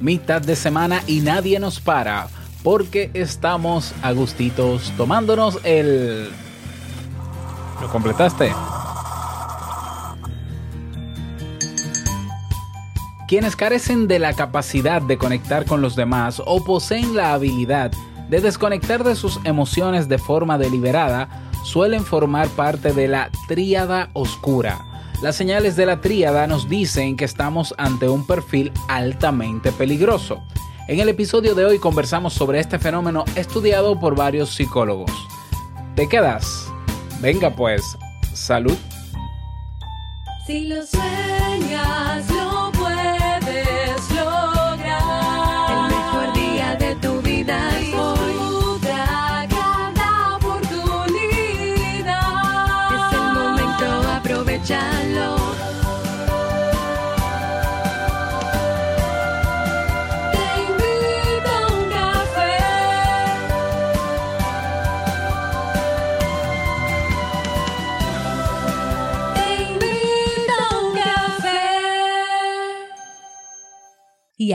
mitad de semana y nadie nos para porque estamos a gustitos tomándonos el... ¿Lo completaste? Quienes carecen de la capacidad de conectar con los demás o poseen la habilidad de desconectar de sus emociones de forma deliberada suelen formar parte de la tríada oscura. Las señales de la tríada nos dicen que estamos ante un perfil altamente peligroso. En el episodio de hoy conversamos sobre este fenómeno estudiado por varios psicólogos. ¿Te quedas? Venga pues, salud. Si lo sueñas, lo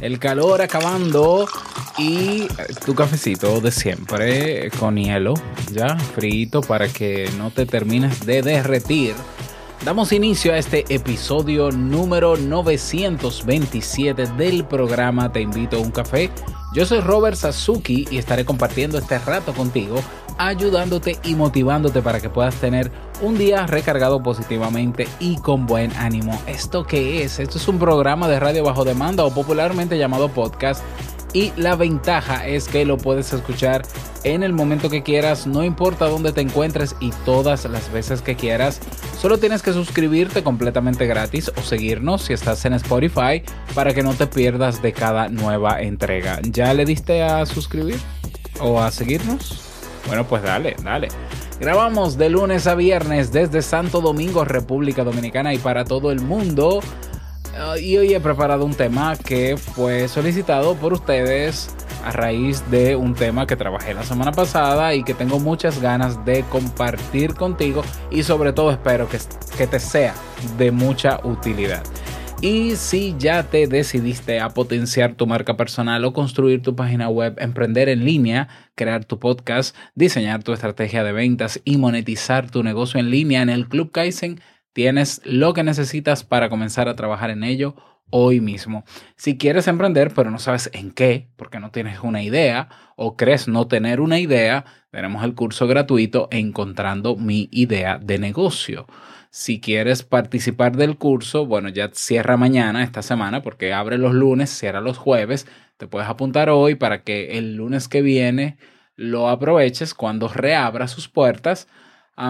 El calor acabando y eh, tu cafecito de siempre con hielo, ya frito para que no te termines de derretir. Damos inicio a este episodio número 927 del programa Te invito a un café. Yo soy Robert Sasuki y estaré compartiendo este rato contigo, ayudándote y motivándote para que puedas tener un día recargado positivamente y con buen ánimo. ¿Esto qué es? Esto es un programa de radio bajo demanda o popularmente llamado podcast y la ventaja es que lo puedes escuchar en el momento que quieras, no importa dónde te encuentres y todas las veces que quieras. Solo tienes que suscribirte completamente gratis o seguirnos si estás en Spotify para que no te pierdas de cada nueva entrega. ¿Ya le diste a suscribir o a seguirnos? Bueno, pues dale, dale. Grabamos de lunes a viernes desde Santo Domingo, República Dominicana y para todo el mundo. Uh, y hoy he preparado un tema que fue solicitado por ustedes a raíz de un tema que trabajé la semana pasada y que tengo muchas ganas de compartir contigo y sobre todo espero que, que te sea de mucha utilidad. Y si ya te decidiste a potenciar tu marca personal o construir tu página web, emprender en línea, crear tu podcast, diseñar tu estrategia de ventas y monetizar tu negocio en línea en el Club Kaizen, tienes lo que necesitas para comenzar a trabajar en ello hoy mismo. Si quieres emprender pero no sabes en qué, porque no tienes una idea o crees no tener una idea, tenemos el curso gratuito Encontrando mi idea de negocio. Si quieres participar del curso, bueno, ya cierra mañana, esta semana, porque abre los lunes, cierra los jueves. Te puedes apuntar hoy para que el lunes que viene lo aproveches cuando reabra sus puertas.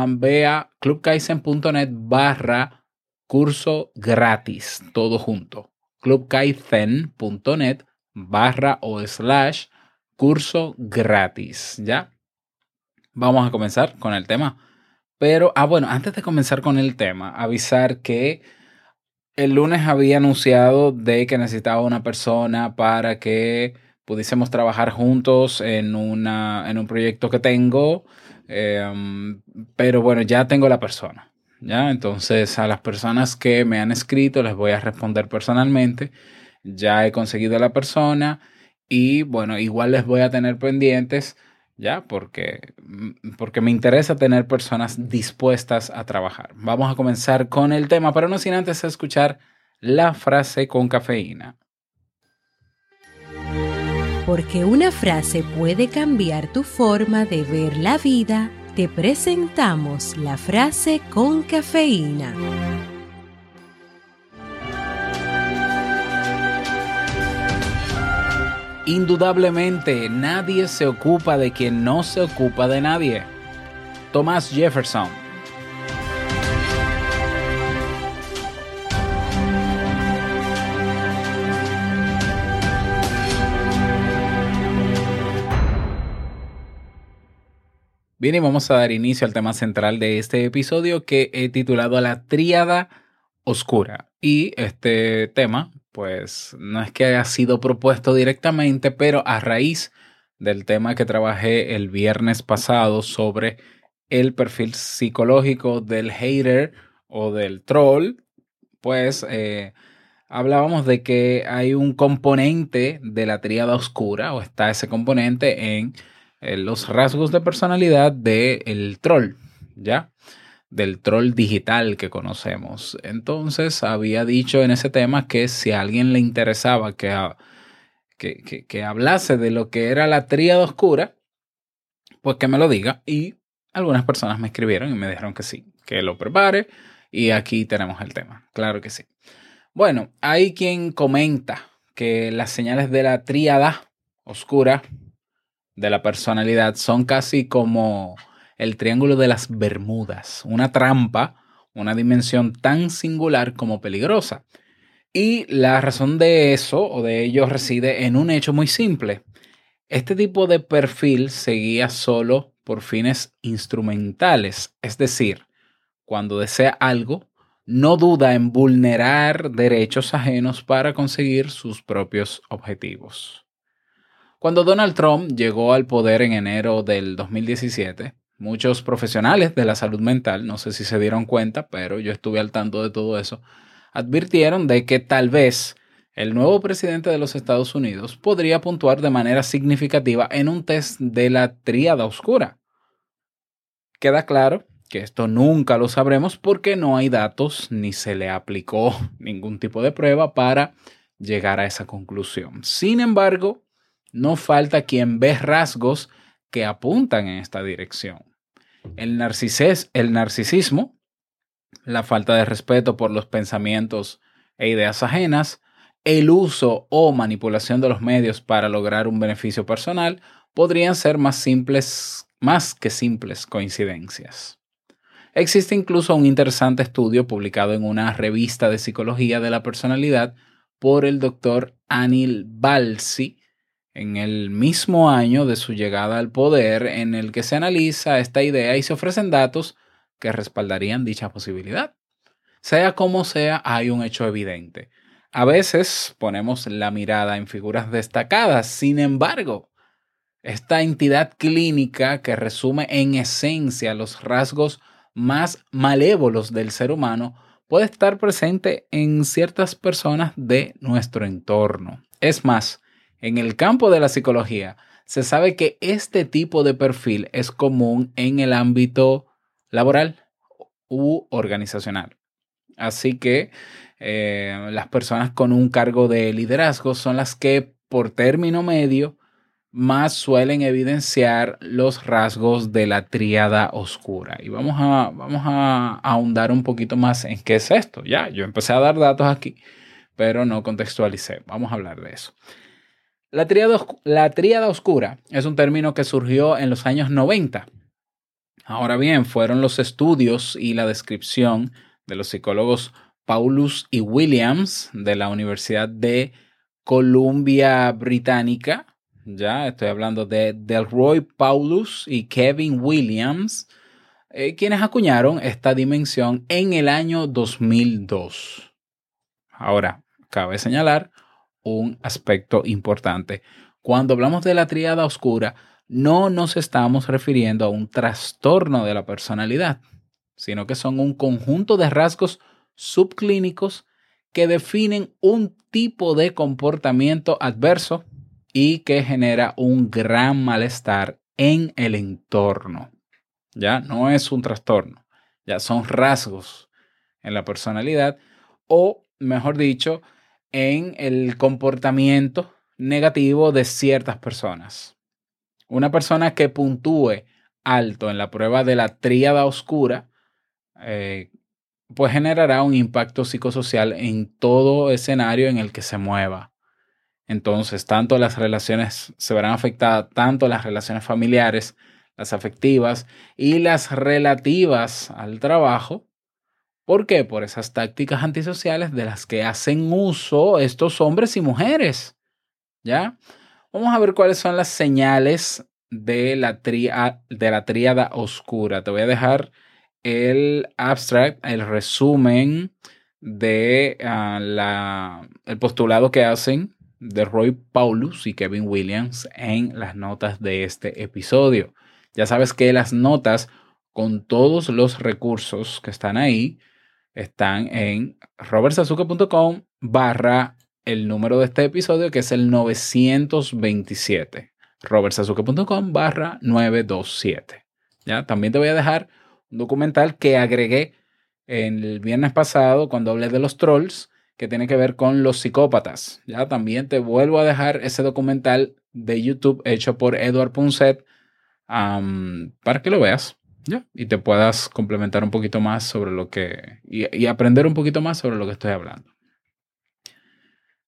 Ve a clubkaizen.net barra curso gratis, todo junto. clubkaizen.net barra o slash curso gratis, ¿ya? Vamos a comenzar con el tema. Pero, ah, bueno, antes de comenzar con el tema, avisar que el lunes había anunciado de que necesitaba una persona para que pudiésemos trabajar juntos en, una, en un proyecto que tengo. Eh, pero bueno, ya tengo la persona. ¿ya? Entonces, a las personas que me han escrito les voy a responder personalmente. Ya he conseguido la persona y bueno, igual les voy a tener pendientes ¿ya? Porque, porque me interesa tener personas dispuestas a trabajar. Vamos a comenzar con el tema, pero no sin antes escuchar la frase con cafeína. Porque una frase puede cambiar tu forma de ver la vida, te presentamos la frase con cafeína. Indudablemente, nadie se ocupa de quien no se ocupa de nadie. Thomas Jefferson. Bien, y vamos a dar inicio al tema central de este episodio que he titulado La Tríada Oscura. Y este tema, pues, no es que haya sido propuesto directamente, pero a raíz del tema que trabajé el viernes pasado sobre el perfil psicológico del hater o del troll, pues eh, hablábamos de que hay un componente de la tríada oscura, o está ese componente en eh, los rasgos de personalidad del troll, ¿ya? Del troll digital que conocemos. Entonces, había dicho en ese tema que si a alguien le interesaba que, que, que- que hablase de lo que era la tríada oscura, pues que me lo diga. Y algunas personas me escribieron y me dijeron que sí, que lo prepare. Y aquí tenemos el tema. Claro que sí. Bueno, hay quien comenta que las señales de la tríada oscura de la personalidad son casi como el triángulo de las Bermudas, una trampa, una dimensión tan singular como peligrosa. Y la razón de eso o de ello reside en un hecho muy simple. Este tipo de perfil se guía solo por fines instrumentales, es decir, cuando desea algo, no duda en vulnerar derechos ajenos para conseguir sus propios objetivos. Cuando Donald Trump llegó al poder en enero del 2017, muchos profesionales de la salud mental, no sé si se dieron cuenta, pero yo estuve al tanto de todo eso, advirtieron de que tal vez el nuevo presidente de los Estados Unidos podría puntuar de manera significativa en un test de la tríada oscura. Queda claro que esto nunca lo sabremos porque no hay datos ni se le aplicó ningún tipo de prueba para llegar a esa conclusión. Sin embargo, no falta quien ve rasgos que apuntan en esta dirección. El, narcisismo, la falta de respeto por los pensamientos e ideas ajenas, el uso o manipulación de los medios para lograr un beneficio personal podrían ser más simples, más que simples coincidencias. Existe incluso un interesante estudio publicado en una revista de psicología de la personalidad por el doctor Anil Balsi en el mismo año de su llegada al poder en el que se analiza esta idea y se ofrecen datos que respaldarían dicha posibilidad. Sea como sea, hay un hecho evidente. A veces ponemos la mirada en figuras destacadas, sin embargo, esta entidad clínica que resume en esencia los rasgos más malévolos del ser humano puede estar presente en ciertas personas de nuestro entorno. Es más, en el campo de la psicología se sabe que este tipo de perfil es común en el ámbito laboral u organizacional. Así que eh, las personas con un cargo de liderazgo son las que por término medio más suelen evidenciar los rasgos de la tríada oscura. Y vamos a, vamos a ahondar un poquito más en qué es esto. Ya, yo empecé a dar datos aquí, pero no contextualicé. Vamos a hablar de eso. La tríada, oscura es un término que surgió en los años 90. Ahora bien, fueron los estudios y la descripción de los psicólogos Paulus y Williams de la Universidad de Columbia Británica. Ya estoy hablando de Delroy Paulus y Kevin Williams, eh, quienes acuñaron esta dimensión en el año 2002. Ahora, cabe señalar un aspecto importante. Cuando hablamos de la tríada oscura, no nos estamos refiriendo a un trastorno de la personalidad, sino que son un conjunto de rasgos subclínicos que definen un tipo de comportamiento adverso y que genera un gran malestar en el entorno. Ya no es un trastorno, ya son rasgos en la personalidad o, mejor dicho, en el comportamiento negativo de ciertas personas. Una persona que puntúe alto en la prueba de la tríada oscura, eh, pues generará un impacto psicosocial en todo escenario en el que se mueva. Entonces, tanto las relaciones se verán afectadas, tanto las relaciones familiares, las afectivas y las relativas al trabajo. ¿Por qué? Por esas tácticas antisociales de las que hacen uso estos hombres y mujeres. ¿Ya? Vamos a ver cuáles son las señales de la, de la tríada oscura. Te voy a dejar el abstract, el resumen de ah, la, el postulado que hacen de Roy Paulus y Kevin Williams en las notas de este episodio. Ya sabes que las notas con todos los recursos que están ahí están en robertsazuke.com barra el número de este episodio que es el 927 robertsazuke.com barra 927 ¿ya? también te voy a dejar un documental que agregué el viernes pasado cuando hablé de los trolls que tiene que ver con los psicópatas. Ya también te vuelvo a dejar ese documental de YouTube hecho por Edward Punset para que lo veas y te puedas complementar un poquito más sobre lo que y, y aprender un poquito más sobre lo que estoy hablando.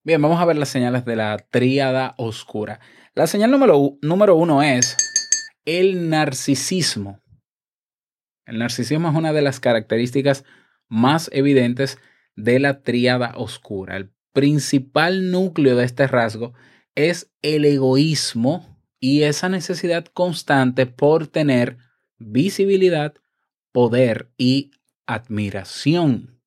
Bien, vamos a ver las señales de la tríada oscura. La señal número, número uno es el narcisismo. El narcisismo es una de las características más evidentes de la tríada oscura. El principal núcleo de este rasgo es el egoísmo y esa necesidad constante por tener visibilidad, poder y admiración.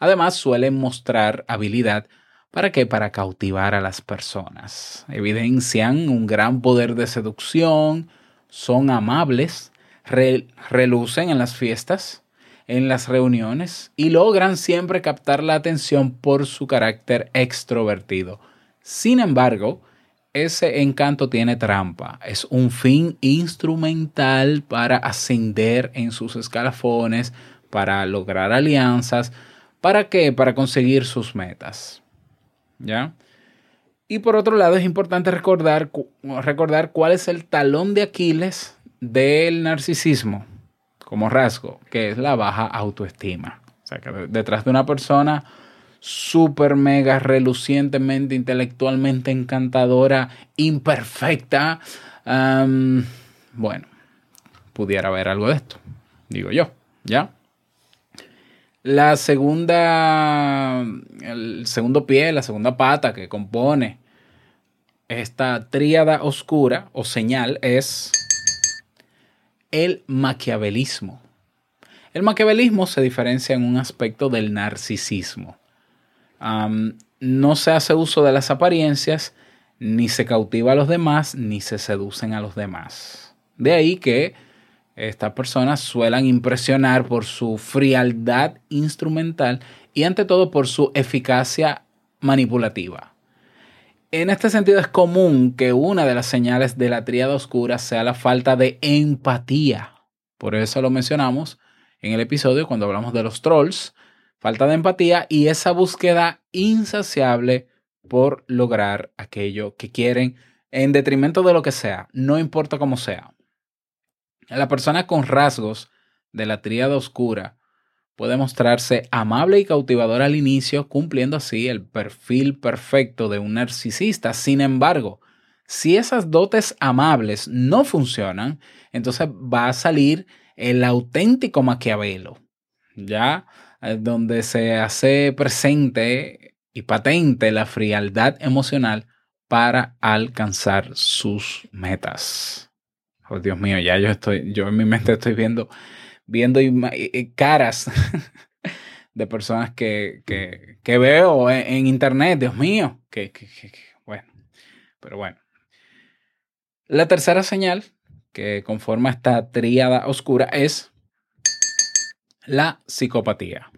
Además, suelen mostrar habilidad ¿Para qué? Para cautivar a las personas. Evidencian un gran poder de seducción, son amables, re- relucen en las fiestas, en las reuniones y logran siempre captar la atención por su carácter extrovertido. Sin embargo, ese encanto tiene trampa. Es un fin instrumental para ascender en sus escalafones, para lograr alianzas. ¿Para qué? Para conseguir sus metas. ¿Ya? Y por otro lado, es importante recordar, recordar cuál es el talón de Aquiles del narcisismo como rasgo, que es la baja autoestima. O sea, que de- detrás de una persona súper mega relucientemente, intelectualmente encantadora, imperfecta, bueno, pudiera haber algo de esto, digo yo, ¿ya? La segunda, el segundo pie, la segunda pata que compone esta tríada oscura o señal es el maquiavelismo. El maquiavelismo se diferencia en un aspecto del narcisismo. No se hace uso de las apariencias, ni se cautiva a los demás, ni se seducen a los demás. De ahí que estas personas suelen impresionar por su frialdad instrumental y ante todo por su eficacia manipulativa. En este sentido es común que una de las señales de la tríada oscura sea la falta de empatía. Por eso lo mencionamos en el episodio cuando hablamos de los trolls. Falta de empatía y esa búsqueda insaciable por lograr aquello que quieren en detrimento de lo que sea, no importa cómo sea. La persona con rasgos de la tríada oscura puede mostrarse amable y cautivadora al inicio, cumpliendo así el perfil perfecto de un narcisista. Sin embargo, si esas dotes amables no funcionan, entonces va a salir el auténtico Maquiavelo, ¿ya? Eh, Donde se hace presente y patente la frialdad emocional para alcanzar sus metas. Oh, Dios mío, ya yo estoy, yo en mi mente estoy viendo, viendo caras de personas que, que, que veo en, internet. Dios mío, que- bueno, pero bueno. La tercera señal que conforma esta tríada oscura es la psicopatía.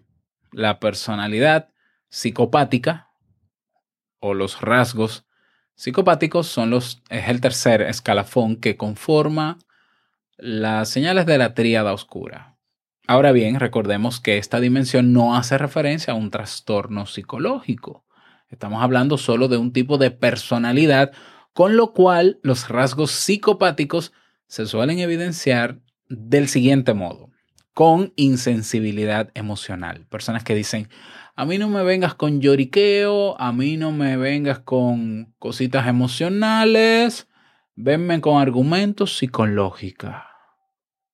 La personalidad psicopática o los rasgos psicopáticos son los, es el tercer escalafón que conforma las señales de la tríada oscura. Ahora bien, recordemos que esta dimensión no hace referencia a un trastorno psicológico. Estamos hablando solo de un tipo de personalidad, con lo cual los rasgos psicopáticos se suelen evidenciar del siguiente modo, con insensibilidad emocional. Personas que dicen, a mí no me vengas con lloriqueo, a mí no me vengas con cositas emocionales, venme con argumentos y con lógica.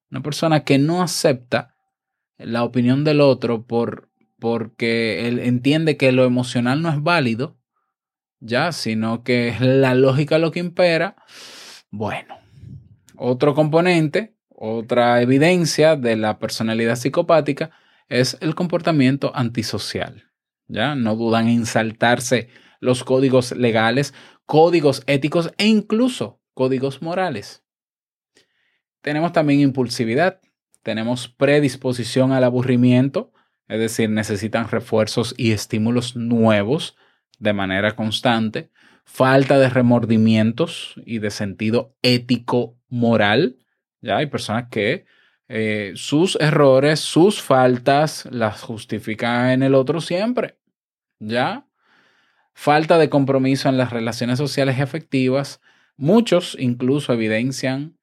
Una persona que no acepta la opinión del otro por, porque él entiende que lo emocional no es válido, ya, sino que es la lógica lo que impera. Bueno, Otro componente, otra evidencia de la personalidad psicopática es el comportamiento antisocial. ¿Ya? No dudan en saltarse los códigos legales, códigos éticos e incluso códigos morales. Tenemos también impulsividad, tenemos predisposición al aburrimiento, es decir, necesitan refuerzos y estímulos nuevos de manera constante, falta de remordimientos y de sentido ético moral. Ya hay personas que eh, sus errores, sus faltas, las justifican en el otro siempre. ¿Ya? Falta de compromiso en las relaciones sociales y afectivas. Muchos incluso evidencian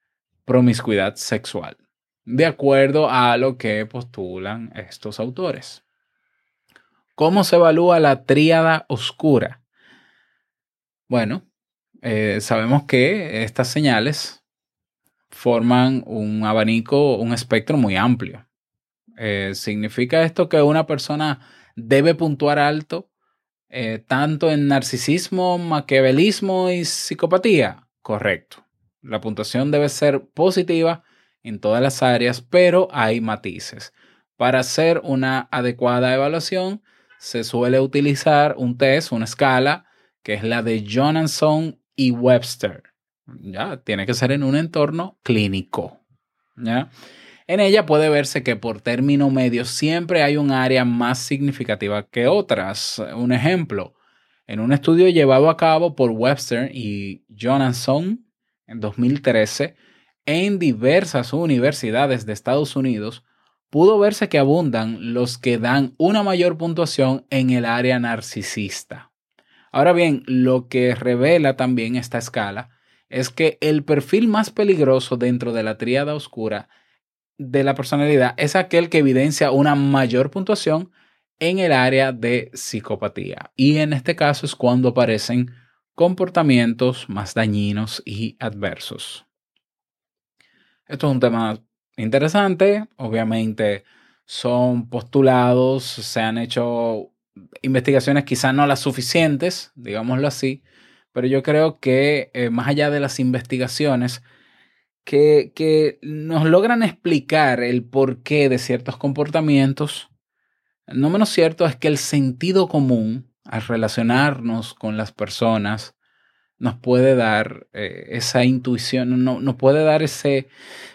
promiscuidad sexual, de acuerdo a lo que postulan estos autores. ¿Cómo se evalúa la tríada oscura? Bueno, eh, sabemos que estas señales forman un abanico, un espectro muy amplio. Eh, ¿Significa esto que una persona debe puntuar alto eh, tanto en narcisismo, maquiavelismo y psicopatía? Correcto. La puntuación debe ser positiva en todas las áreas, pero hay matices. Para hacer una adecuada evaluación, se suele utilizar un test, una escala, que es la de Jonathan y Webster. Ya, tiene que ser en un entorno clínico. ¿ya? En ella puede verse que por término medio siempre hay un área más significativa que otras. Un ejemplo, en un estudio llevado a cabo por Webster y Jonathan en 2013 en diversas universidades de Estados Unidos, pudo verse que abundan los que dan una mayor puntuación en el área narcisista. Ahora bien, lo que revela también esta escala es que el perfil más peligroso dentro de la tríada oscura de la personalidad es aquel que evidencia una mayor puntuación en el área de psicopatía. Y en este caso es cuando aparecen comportamientos más dañinos y adversos. Esto es un tema interesante. Obviamente son postulados, se han hecho investigaciones quizás no las suficientes, digámoslo así, pero yo creo que eh, más allá de las investigaciones, que, que nos logran explicar el porqué de ciertos comportamientos, no menos cierto es que el sentido común al relacionarnos con las personas nos puede dar eh, esa intuición, no, nos puede dar ese,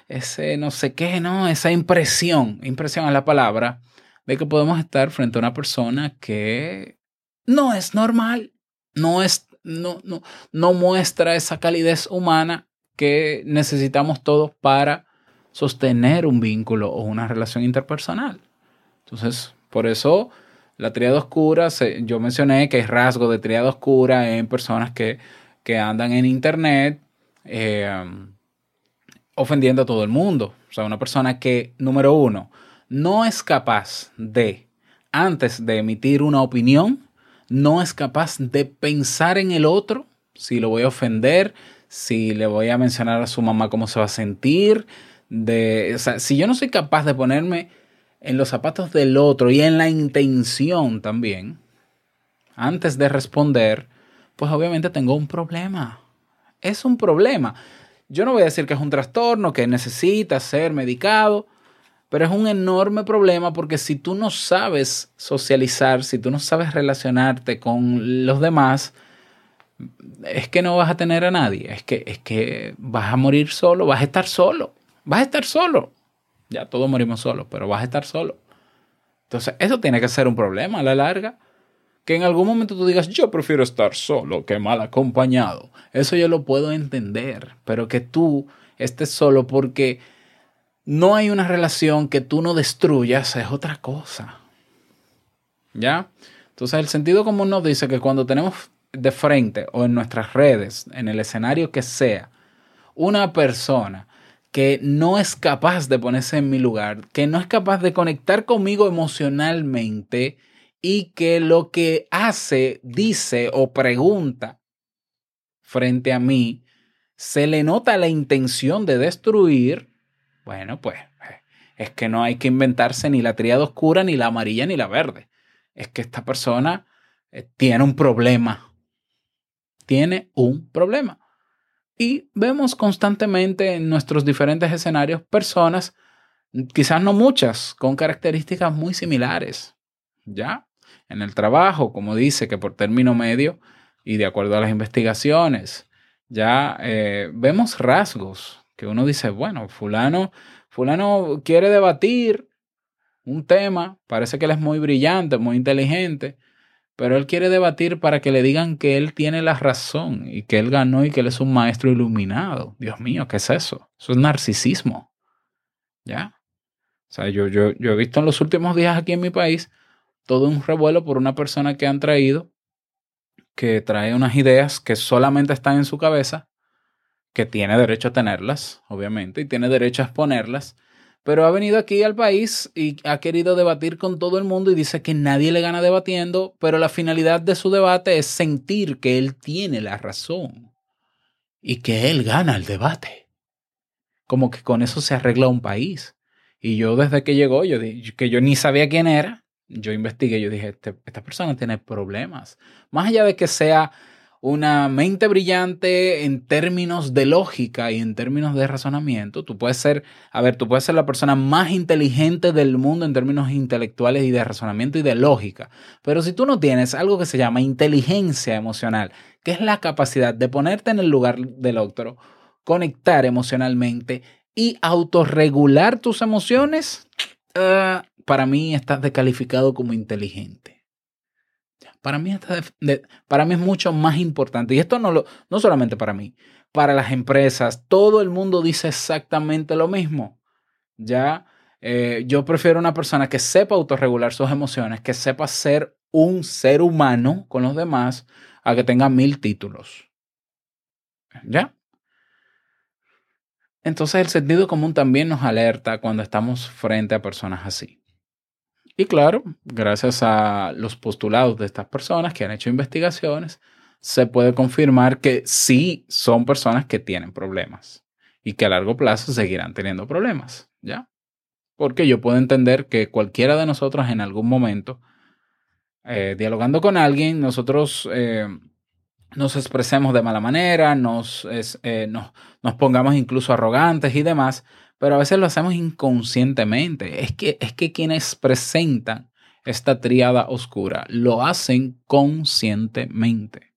ese no sé qué, ¿no? Esa impresión, impresión a la palabra, de que podemos estar frente a una persona que no es normal, no, es, no, no, no muestra esa calidez humana que necesitamos todos para sostener un vínculo o una relación interpersonal. Entonces, por eso la triada oscura, yo mencioné que hay rasgo de triada oscura en personas que, que andan en Internet eh, ofendiendo a todo el mundo. O sea, una persona que, número uno, no es capaz de, antes de emitir una opinión, no es capaz de pensar en el otro, si lo voy a ofender, si le voy a mencionar a su mamá cómo se va a sentir, de, o sea, si yo no soy capaz de ponerme en los zapatos del otro y en la intención también, antes de responder, pues obviamente tengo un problema. Es un problema. Yo no voy a decir que es un trastorno, que necesita ser medicado, pero es un enorme problema porque si tú no sabes socializar, si tú no sabes relacionarte con los demás, es que no vas a tener a nadie, es que, es que vas a morir solo, vas a estar solo, vas a estar solo. Ya todos morimos solos, pero vas a estar solo. Entonces, eso tiene que ser un problema a la larga. Que en algún momento tú digas, yo prefiero estar solo que mal acompañado. Eso yo lo puedo entender, pero que tú estés solo porque no hay una relación que tú no destruyas es otra cosa. ¿Ya? Entonces el sentido común nos dice que cuando tenemos de frente o en nuestras redes, en el escenario que sea, una persona que no es capaz de ponerse en mi lugar, que no es capaz de conectar conmigo emocionalmente y que lo que hace, dice o pregunta frente a mí, se le nota la intención de destruir, bueno, pues es que no hay que inventarse ni la tríada oscura, ni la amarilla, ni la verde. Es que esta persona eh, tiene un problema. Tiene un problema. Y vemos constantemente en nuestros diferentes escenarios personas, quizás no muchas, con características muy similares. ¿Ya? En el trabajo, como dice que por término medio y de acuerdo a las investigaciones, ya eh, vemos rasgos que uno dice, bueno, fulano, fulano quiere debatir un tema, parece que él es muy brillante, muy inteligente, pero él quiere debatir para que le digan que él tiene la razón y que él ganó y que él es un maestro iluminado. Dios mío, ¿qué es eso? Eso es narcisismo. ¿Ya? O sea, yo, yo, yo he visto en los últimos días aquí en mi país todo un revuelo por una persona que han traído, que trae unas ideas que solamente están en su cabeza, que tiene derecho a tenerlas, obviamente, y tiene derecho a exponerlas, pero ha venido aquí al país y ha querido debatir con todo el mundo y dice que nadie le gana debatiendo, pero la finalidad de su debate es sentir que él tiene la razón y que él gana el debate. Como que con eso se arregla un país. Y yo desde que llegó, yo que yo ni sabía quién era, yo investigué, yo dije, este- esta persona tiene problemas. Más allá de que sea una mente brillante en términos de lógica y en términos de razonamiento, tú puedes ser, a ver, tú puedes ser la persona más inteligente del mundo en términos intelectuales y de razonamiento y de lógica. Pero si tú no tienes algo que se llama inteligencia emocional, que es la capacidad de ponerte en el lugar del otro, conectar emocionalmente y autorregular tus emociones, eh, para mí estás descalificado como inteligente. Para mí, para mí es mucho más importante. Y esto no, lo, no solamente para mí, para las empresas. Todo el mundo dice exactamente lo mismo. Ya, eh, yo prefiero una persona que sepa autorregular sus emociones, que sepa ser un ser humano con los demás, a que tenga mil títulos. ¿Ya? Entonces el sentido común también nos alerta cuando estamos frente a personas así. Y claro, gracias a los postulados de estas personas que han hecho investigaciones, se puede confirmar que sí son personas que tienen problemas y que a largo plazo seguirán teniendo problemas, ¿ya? Porque yo puedo entender que cualquiera de nosotros en algún momento, eh, dialogando con alguien, nosotros eh, nos expresemos de mala manera, eh, nos, nos pongamos incluso arrogantes y demás, pero a veces lo hacemos inconscientemente. Es que, es que quienes presentan esta tríada oscura lo hacen conscientemente.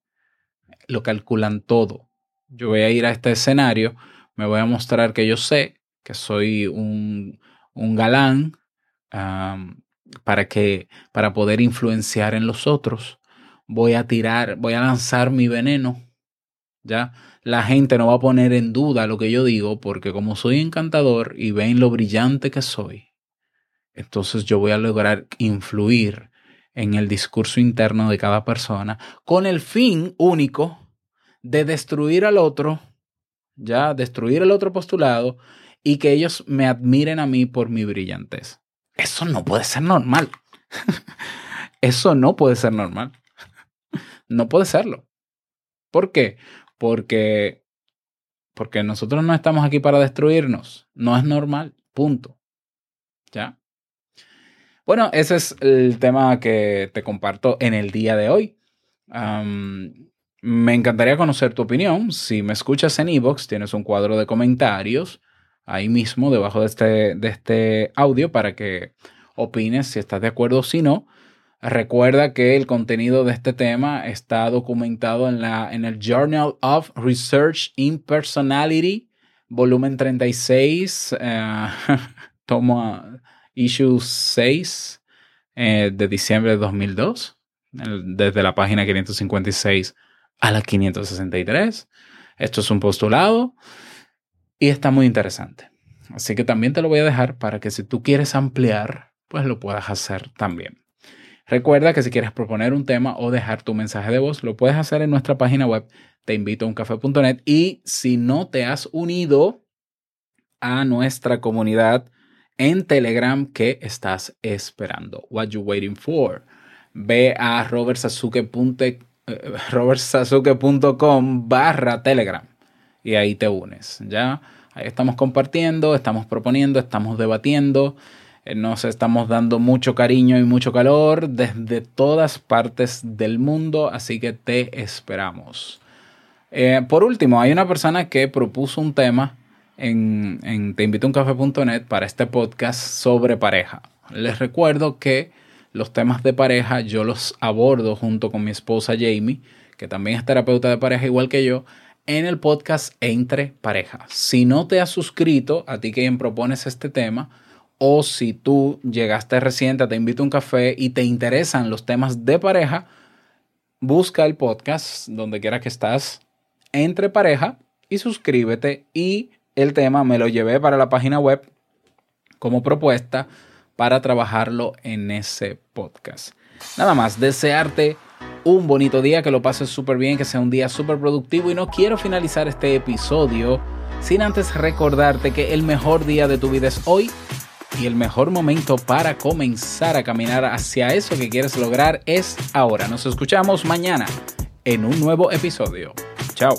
Lo calculan todo. Yo voy a ir a este escenario, me voy a mostrar que yo sé que soy un, un galán para, que, para poder influenciar en los otros. Voy a tirar, voy a lanzar mi veneno. ¿Ya? La gente no va a poner en duda lo que yo digo porque como soy encantador y ven lo brillante que soy, entonces yo voy a lograr influir en el discurso interno de cada persona con el fin único de destruir al otro, ya, destruir el otro postulado y que ellos me admiren a mí por mi brillantez. Eso no puede ser normal. Eso no puede ser normal. No puede serlo. ¿Por qué? Porque, porque nosotros no estamos aquí para destruirnos. No es normal. Punto. ¿Ya? Bueno, ese es el tema que te comparto en el día de hoy. Me encantaría conocer tu opinión. Si me escuchas en Evox, tienes un cuadro de comentarios ahí mismo, debajo de este, de este audio, para que opines si estás de acuerdo o si no. Recuerda que el contenido de este tema está documentado en, la, en el Journal of Research in Personality, volumen 36, eh, toma issue 6 eh, de diciembre de 2002, el- desde la página 556 a la 563. Esto es un postulado y está muy interesante. Así que también te lo voy a dejar para que si tú quieres ampliar, pues lo puedas hacer también. Recuerda que si quieres proponer un tema o dejar tu mensaje de voz, lo puedes hacer en nuestra página web teinvitouncafe.net y si no te has unido a nuestra comunidad en Telegram, ¿qué estás esperando? What you waiting for? Ve a robertsasuke.com eh, barra Telegram y ahí te unes, ¿ya? Ahí estamos compartiendo, estamos proponiendo, estamos debatiendo, nos estamos dando mucho cariño y mucho calor desde todas partes del mundo, así que te esperamos. Eh, por último, hay una persona que propuso un tema en, en para este podcast sobre pareja. Les recuerdo que los temas de pareja yo los abordo junto con mi esposa Jamie, que también es terapeuta de pareja igual que yo, en el podcast Entre Pareja. Si no te has suscrito, a ti quien propones este tema, o si tú llegaste reciente, te invito a un café y te interesan los temas de pareja, busca el podcast donde quiera que estás, Entre Pareja, y suscríbete. Y el tema me lo llevé para la página web como propuesta para trabajarlo en ese podcast. Nada más, desearte un bonito día, que lo pases súper bien, que sea un día súper productivo y no quiero finalizar este episodio sin antes recordarte que el mejor día de tu vida es hoy y el mejor momento para comenzar a caminar hacia eso que quieres lograr es ahora. Nos escuchamos mañana en un nuevo episodio. Chao.